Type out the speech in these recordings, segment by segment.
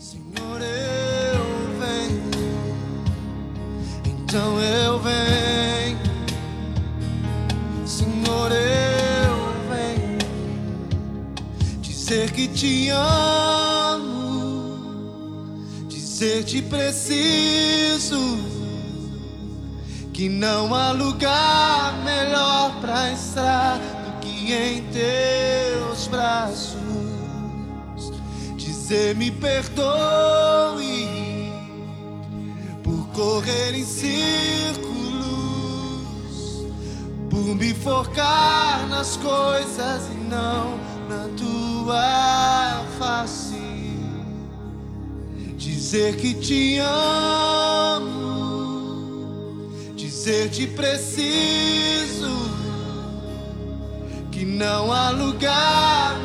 Senhor, eu venho, então eu venho. Senhor, eu venho. Dizer que te amo, dizer te preciso, que não há lugar melhor para estar do que em teus braços dizer me perdoe por correr em círculos, por me focar nas coisas e não na tua face. Dizer que te amo, dizer te preciso, que não há lugar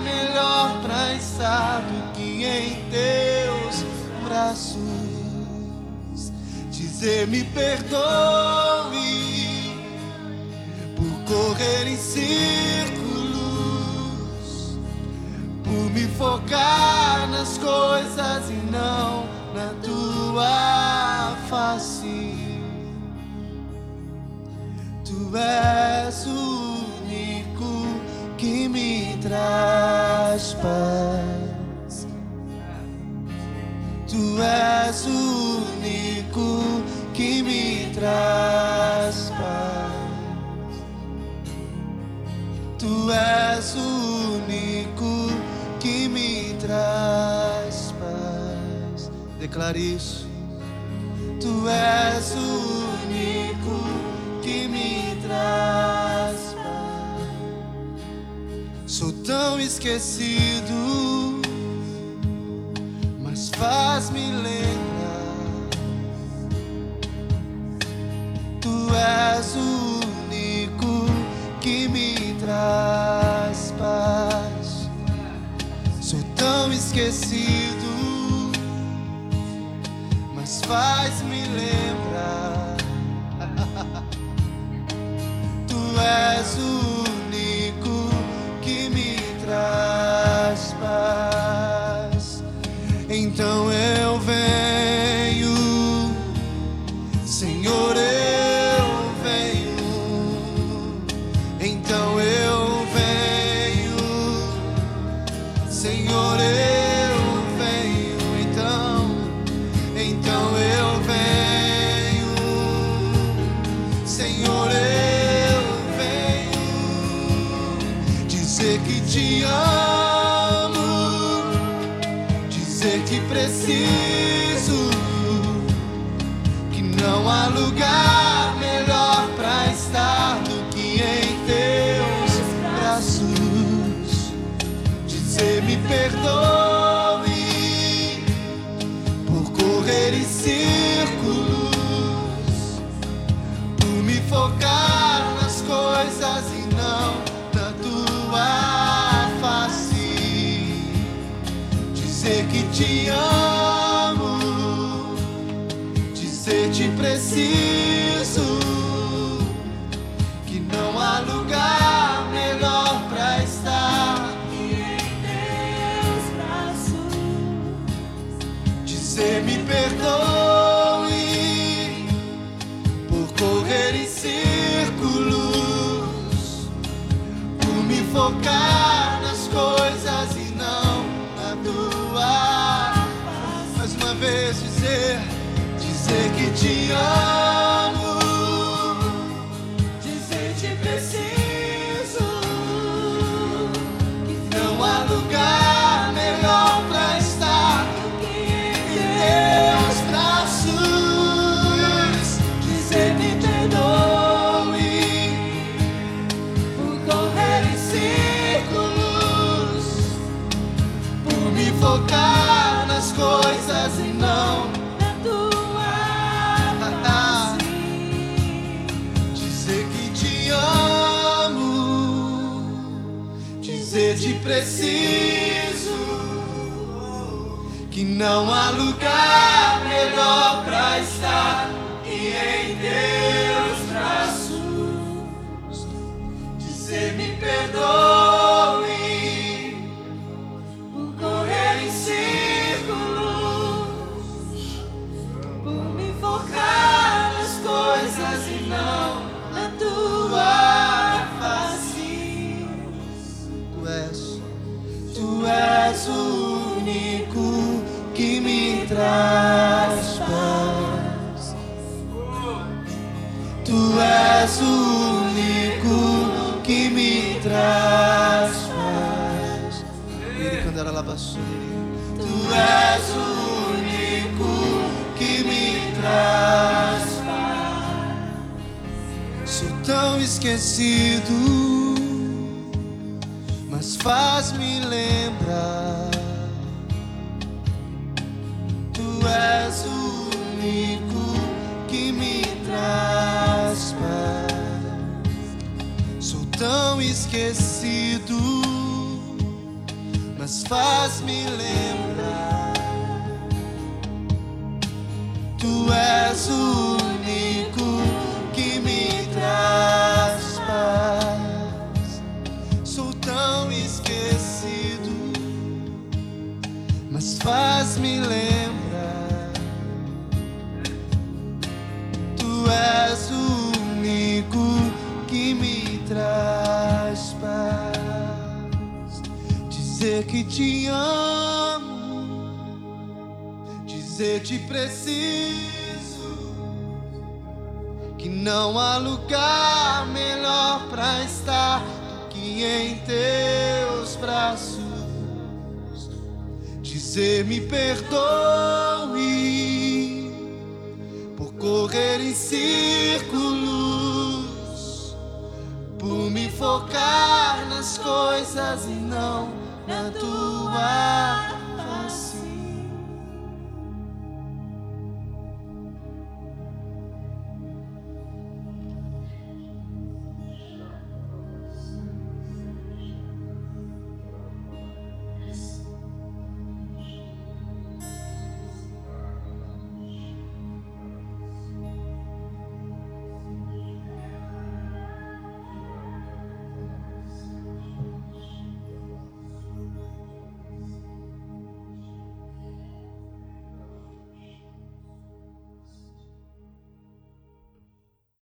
braços. Dizer me perdoe por correr em círculos, por me focar nas coisas e não na tua face. Tu és o único que me traz paz. Tu és o único que me traz paz. Tu és o único que me traz paz. Declare isso. Tu és o único que me traz paz. Sou tão esquecido, faz-me lembrar. Tu és o único que me traz paz. Sou tão esquecido, mas faz-me lembrar. Tu és o Senhor, eu venho dizer que te amo, dizer que preciso, que não há lugar te amo, dizer te preciso, que não há lugar dizer que te amo, dizer te preciso, que não há lugar melhor pra estar em teus braços, dizer me perdoe por correr em círculos, por me focar nas coisas e não preciso que não há lugar melhor pra estar e em teus braços dizer me perdoe és o único que me traz paz. Tu és o único que me traz paz. Sou tão esquecido, mas faz-me lembrar. Esquecido, mas faz-me lembrar. Tu és o único que me traz paz. Sou tão esquecido, mas faz-me lembrar. Dizer que te amo, dizer te preciso, que não há lugar melhor para estar do que em teus braços. Dizer me perdoe correr em círculos, por me focar nas coisas e não na tua